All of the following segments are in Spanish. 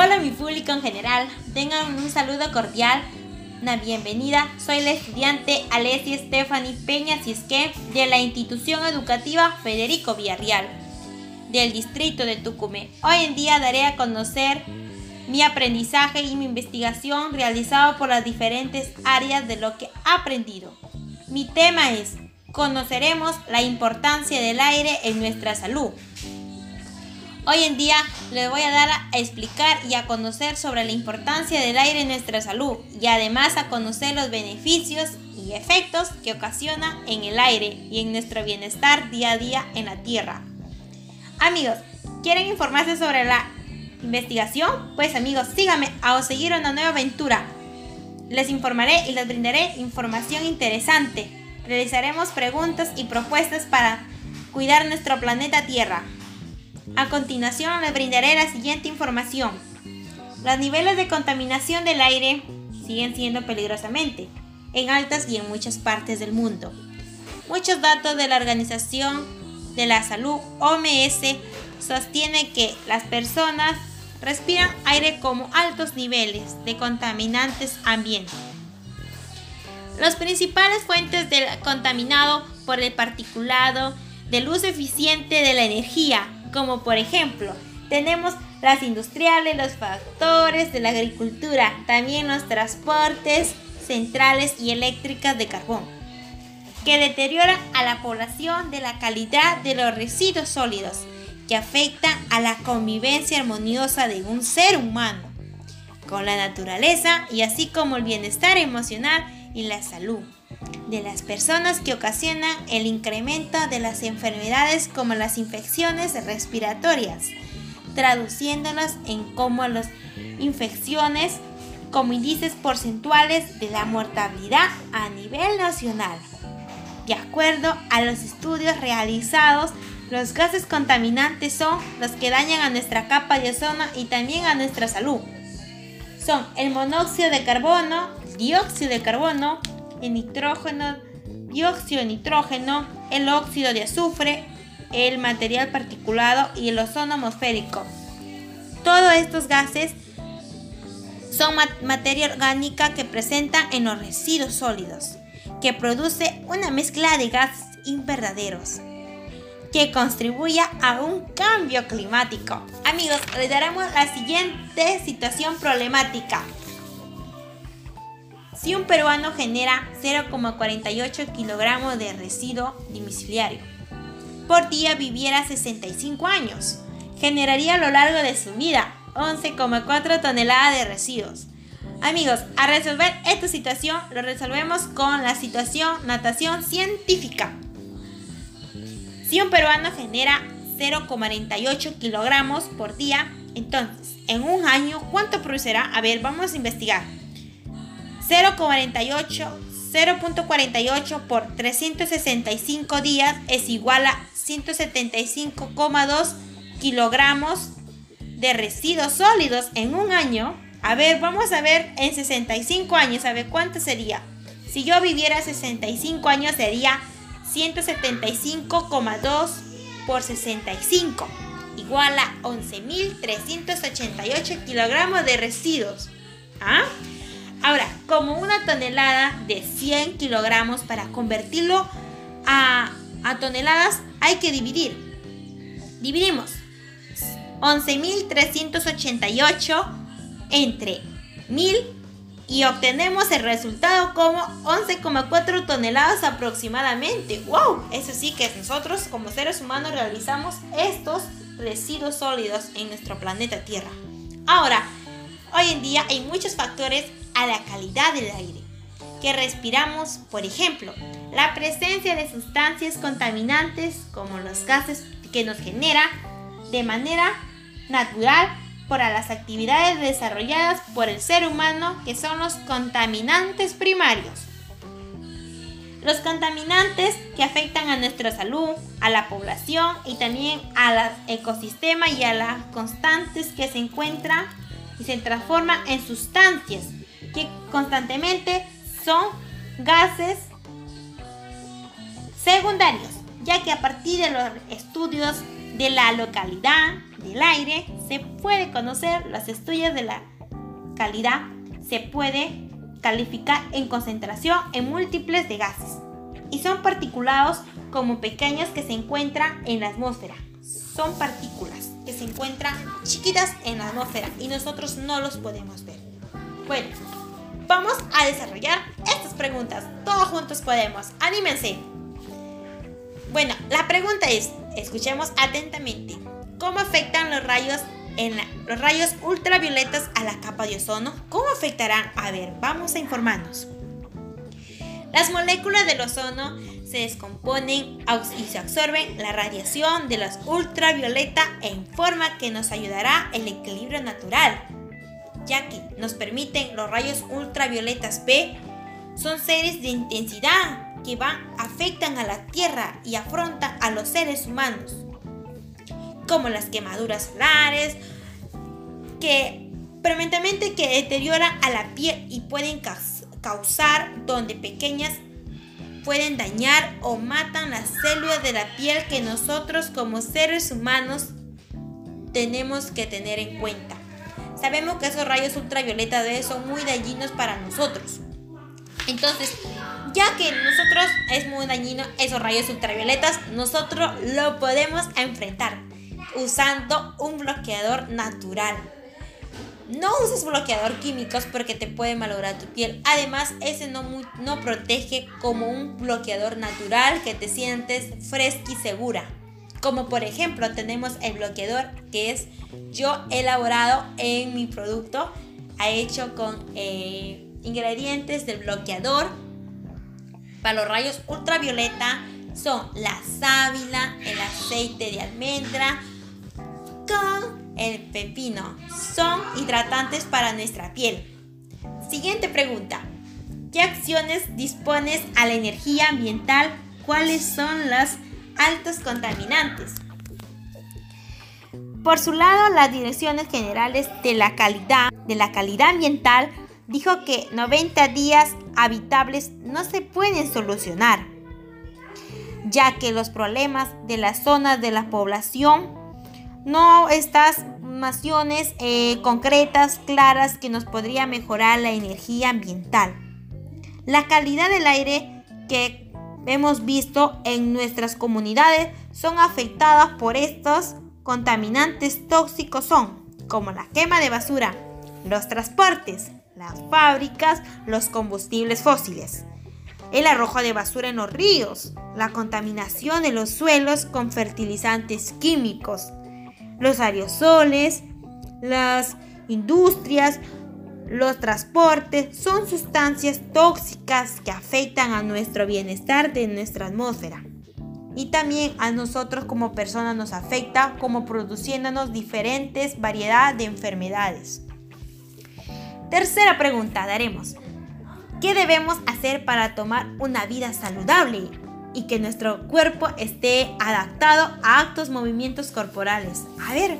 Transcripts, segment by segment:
Hola mi público en general, tengan un saludo cordial, una bienvenida. Soy la estudiante Alessia Stephanie Peña Cisque de la institución educativa Federico Villarreal del distrito de Tucumé. Hoy en día daré a conocer mi aprendizaje y mi investigación realizado por las diferentes áreas de lo que he aprendido. Mi tema es, conoceremos la importancia del aire en nuestra salud. Hoy en día les voy a dar a explicar y a conocer sobre la importancia del aire en nuestra salud y además a conocer los beneficios y efectos que ocasiona en el aire y en nuestro bienestar día a día en la tierra. Amigos, ¿quieren informarse sobre la investigación? Pues amigos, síganme a seguir una nueva aventura. Les informaré y les brindaré información interesante. Realizaremos preguntas y propuestas para cuidar nuestro planeta Tierra. A continuación les brindaré la siguiente información. Los niveles de contaminación del aire siguen siendo peligrosamente en altas y en muchas partes del mundo. Muchos datos de la Organización de la Salud OMS sostiene que las personas respiran aire como altos niveles de contaminantes ambiente. Las principales fuentes del contaminado por el particulado, del uso eficiente de la energía, como por ejemplo, tenemos las industriales, los factores de la agricultura, también los transportes centrales y eléctricas de carbón, que deterioran a la población de la calidad de los residuos sólidos, que afectan a la convivencia armoniosa de un ser humano con la naturaleza y así como el bienestar emocional y la salud de las personas que ocasionan el incremento de las enfermedades como las infecciones respiratorias, traduciéndolas en como las infecciones como índices porcentuales de la mortalidad a nivel nacional. De acuerdo a los estudios realizados, los gases contaminantes son los que dañan a nuestra capa de ozono y también a nuestra salud. Son el monóxido de carbono, dióxido de carbono, el nitrógeno, dióxido de nitrógeno, el óxido de azufre, el material particulado y el ozono atmosférico. Todos estos gases son materia orgánica que presentan en los residuos sólidos, que produce una mezcla de gases inverdaderos que contribuya a un cambio climático. Amigos, les daremos la siguiente situación problemática. Si un peruano genera 0,48 kilogramos de residuo domiciliario, por día viviera 65 años, generaría a lo largo de su vida 11,4 toneladas de residuos. Amigos, a resolver esta situación lo resolvemos con la situación natación científica. Si un peruano genera 0,48 kilogramos por día, entonces en un año, ¿cuánto producirá? A ver, vamos a investigar. 0,48 0.48 por 365 días es igual a 175,2 kilogramos de residuos sólidos en un año. A ver, vamos a ver en 65 años, a ver cuánto sería. Si yo viviera 65 años sería 175,2 por 65, igual a 11.388 kilogramos de residuos. ¿Ah? Ahora, como una tonelada de 100 kilogramos para convertirlo a, toneladas hay que dividir. Dividimos 11.388 entre 1000 y obtenemos el resultado como 11,4 toneladas aproximadamente. ¡Wow! Eso sí que nosotros como seres humanos realizamos estos residuos sólidos en nuestro planeta Tierra. Ahora, hoy en día hay muchos factores a la calidad del aire que respiramos, por ejemplo, la presencia de sustancias contaminantes como los gases que nos genera de manera natural por las actividades desarrolladas por el ser humano que son los contaminantes primarios. Los contaminantes que afectan a nuestra salud, a la población y también al ecosistema y a las constantes que se encuentran y se transforman en sustancias que constantemente son gases secundarios, ya que a partir de los estudios de la localidad, del aire se puede conocer los estudios de la calidad, se puede calificar en concentración en múltiples de gases y son particulados como pequeños que se encuentran en la atmósfera. Son partículas que se encuentran chiquitas en la atmósfera y nosotros no los podemos ver. Bueno, vamos a desarrollar estas preguntas. Todos juntos podemos. Anímense. Bueno, la pregunta es, escuchemos atentamente. ¿Cómo afectan los rayos en los rayos ultravioletas a la capa de ozono? ¿Cómo afectarán? A ver, vamos a informarnos. Las moléculas del ozono se descomponen y se absorben la radiación de las ultravioleta en forma que nos ayudará el equilibrio natural, ya que nos permiten los rayos ultravioletas B son seres de intensidad que van, afectan a la Tierra y afrontan a los seres humanos, como las quemaduras solares, que permanentemente que deterioran a la piel y pueden causar donde pequeñas pueden dañar o matan las células de la piel que nosotros como seres humanos tenemos que tener en cuenta. Sabemos que esos rayos ultravioleta son muy dañinos para nosotros. Entonces, ya que nosotros es muy dañino esos rayos ultravioletas, nosotros lo podemos enfrentar usando un bloqueador natural. No uses bloqueador químicos porque te puede malograr tu piel. Además, ese no, no protege como un bloqueador natural que te sientes fresca y segura. Como por ejemplo tenemos el bloqueador que es yo elaborado en mi producto. Ha hecho con eh, ingredientes del bloqueador para los rayos ultravioleta son la sábila, el aceite de almendra con el pepino. Son hidratantes para nuestra piel. Siguiente pregunta. ¿Qué acciones dispones a la energía ambiental? ¿Cuáles son los altos contaminantes? Por su lado, las direcciones generales de la calidad, de la calidad ambiental dijo que 90 días habitables no se pueden solucionar, ya que los problemas de las zonas de la población no estas naciones eh, concretas, claras, que nos podría mejorar la energía ambiental. La calidad del aire que hemos visto en nuestras comunidades son afectadas por estos contaminantes tóxicos son como la quema de basura, los transportes, las fábricas, los combustibles fósiles, el arrojo de basura en los ríos, la contaminación de los suelos con fertilizantes químicos, los aerosoles, las industrias, los transportes son sustancias tóxicas que afectan a nuestro bienestar de nuestra atmósfera. Y también a nosotros como personas nos afecta como produciéndonos diferentes variedad de enfermedades. Tercera pregunta, daremos. ¿Qué debemos hacer para tomar una vida saludable y que nuestro cuerpo esté adaptado a actos movimientos corporales? A ver,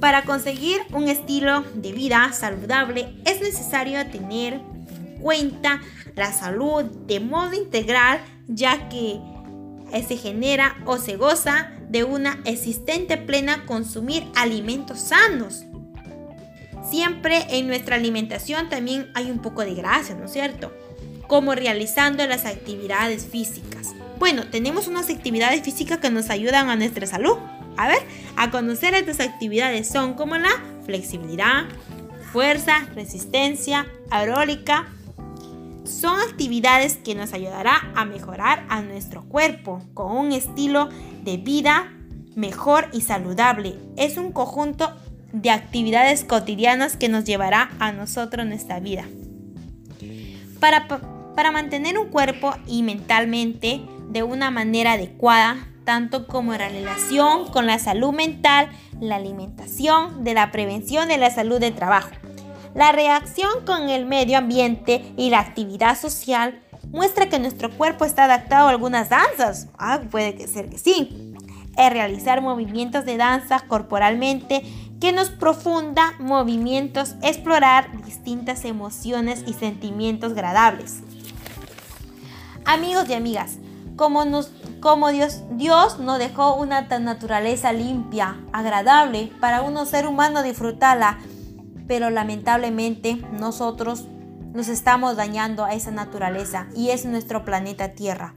para conseguir un estilo de vida saludable es necesario tener en cuenta la salud de modo integral ya que se genera o se goza de una existente plena consumir alimentos sanos Siempre en nuestra alimentación también hay un poco de grasa, ¿no es cierto? Como realizando las actividades físicas. Bueno, tenemos unas actividades físicas que nos ayudan a nuestra salud. A ver, a conocer estas actividades son como la flexibilidad, fuerza, resistencia, aerólica. Son actividades que nos ayudará a mejorar a nuestro cuerpo con un estilo de vida mejor y saludable. Es un conjunto de actividades cotidianas que nos llevará a nosotros en esta vida. Para, para mantener un cuerpo y mentalmente de una manera adecuada, tanto como en relación con la salud mental, la alimentación, de la prevención de la salud de trabajo. La reacción con el medio ambiente y la actividad social muestra que nuestro cuerpo está adaptado a algunas danzas. Ah, puede ser que sí. Es realizar movimientos de danza corporalmente que nos profunda movimientos, explorar distintas emociones y sentimientos agradables. Amigos y amigas, como nos como Dios, Dios nos dejó una naturaleza limpia, agradable para uno ser humano disfrutarla, pero lamentablemente nosotros nos estamos dañando a esa naturaleza y es nuestro planeta Tierra.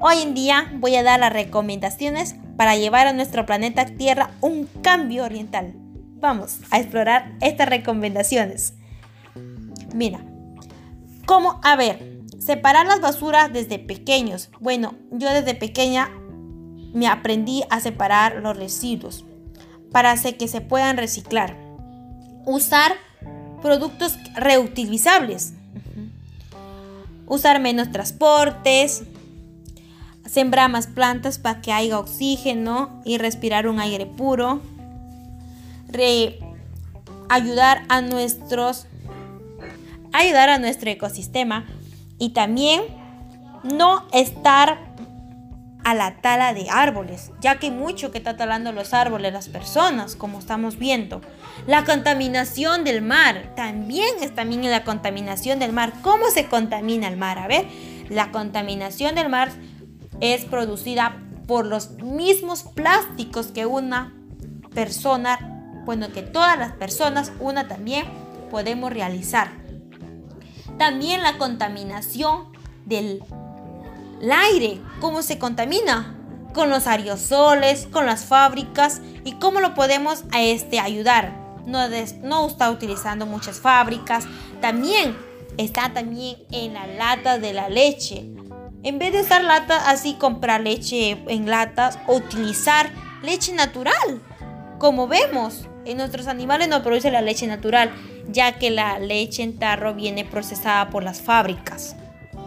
Hoy en día voy a dar las recomendaciones para llevar a nuestro planeta Tierra un cambio oriental. Vamos a explorar estas recomendaciones. Mira, ¿cómo? A ver, separar las basuras desde pequeños. Bueno, yo desde pequeña me aprendí a separar los residuos para que se puedan reciclar. Usar productos reutilizables. Usar menos transportes. Sembrar más plantas para que haya oxígeno y respirar un aire puro. ayudar a nuestros ayudar a nuestro ecosistema y también no estar a la tala de árboles, ya que mucho que está talando los árboles las personas, como estamos viendo. La contaminación del mar, también es también la contaminación del mar. ¿Cómo se contamina el mar? A ver, la contaminación del mar es producida por los mismos plásticos que una persona, bueno, que todas las personas, una también, podemos realizar. También la contaminación del aire, cómo se contamina con los aerosoles, con las fábricas y cómo lo podemos a este ayudar. No, no está utilizando muchas fábricas. También está también en la lata de la leche. En vez de usar lata así, comprar leche en latas o utilizar leche natural. Como vemos, en nuestros animales no produce la leche natural ya que la leche en tarro viene procesada por las fábricas.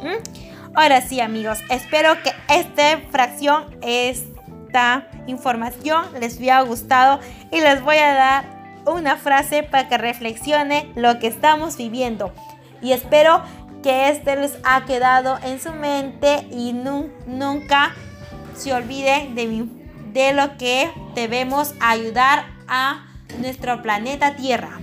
¿Mm? Ahora sí, amigos, espero que esta fracción, esta información les haya gustado y les voy a dar una frase para que reflexione lo que estamos viviendo. Y espero que este les ha quedado en su mente y nunca se olvide de, de lo que debemos ayudar a nuestro planeta Tierra.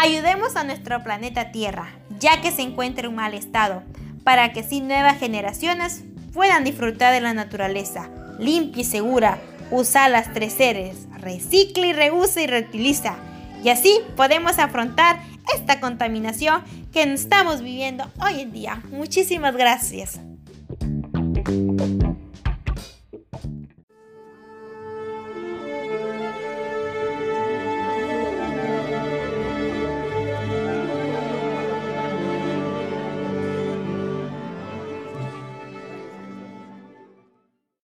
Ayudemos a nuestro planeta Tierra, ya que se encuentra en mal estado, para que así nuevas generaciones puedan disfrutar de la naturaleza limpia y segura. Usa las tres seres, recicla y reusa y reutiliza. Y así podemos afrontar esta contaminación que estamos viviendo hoy en día. Muchísimas gracias.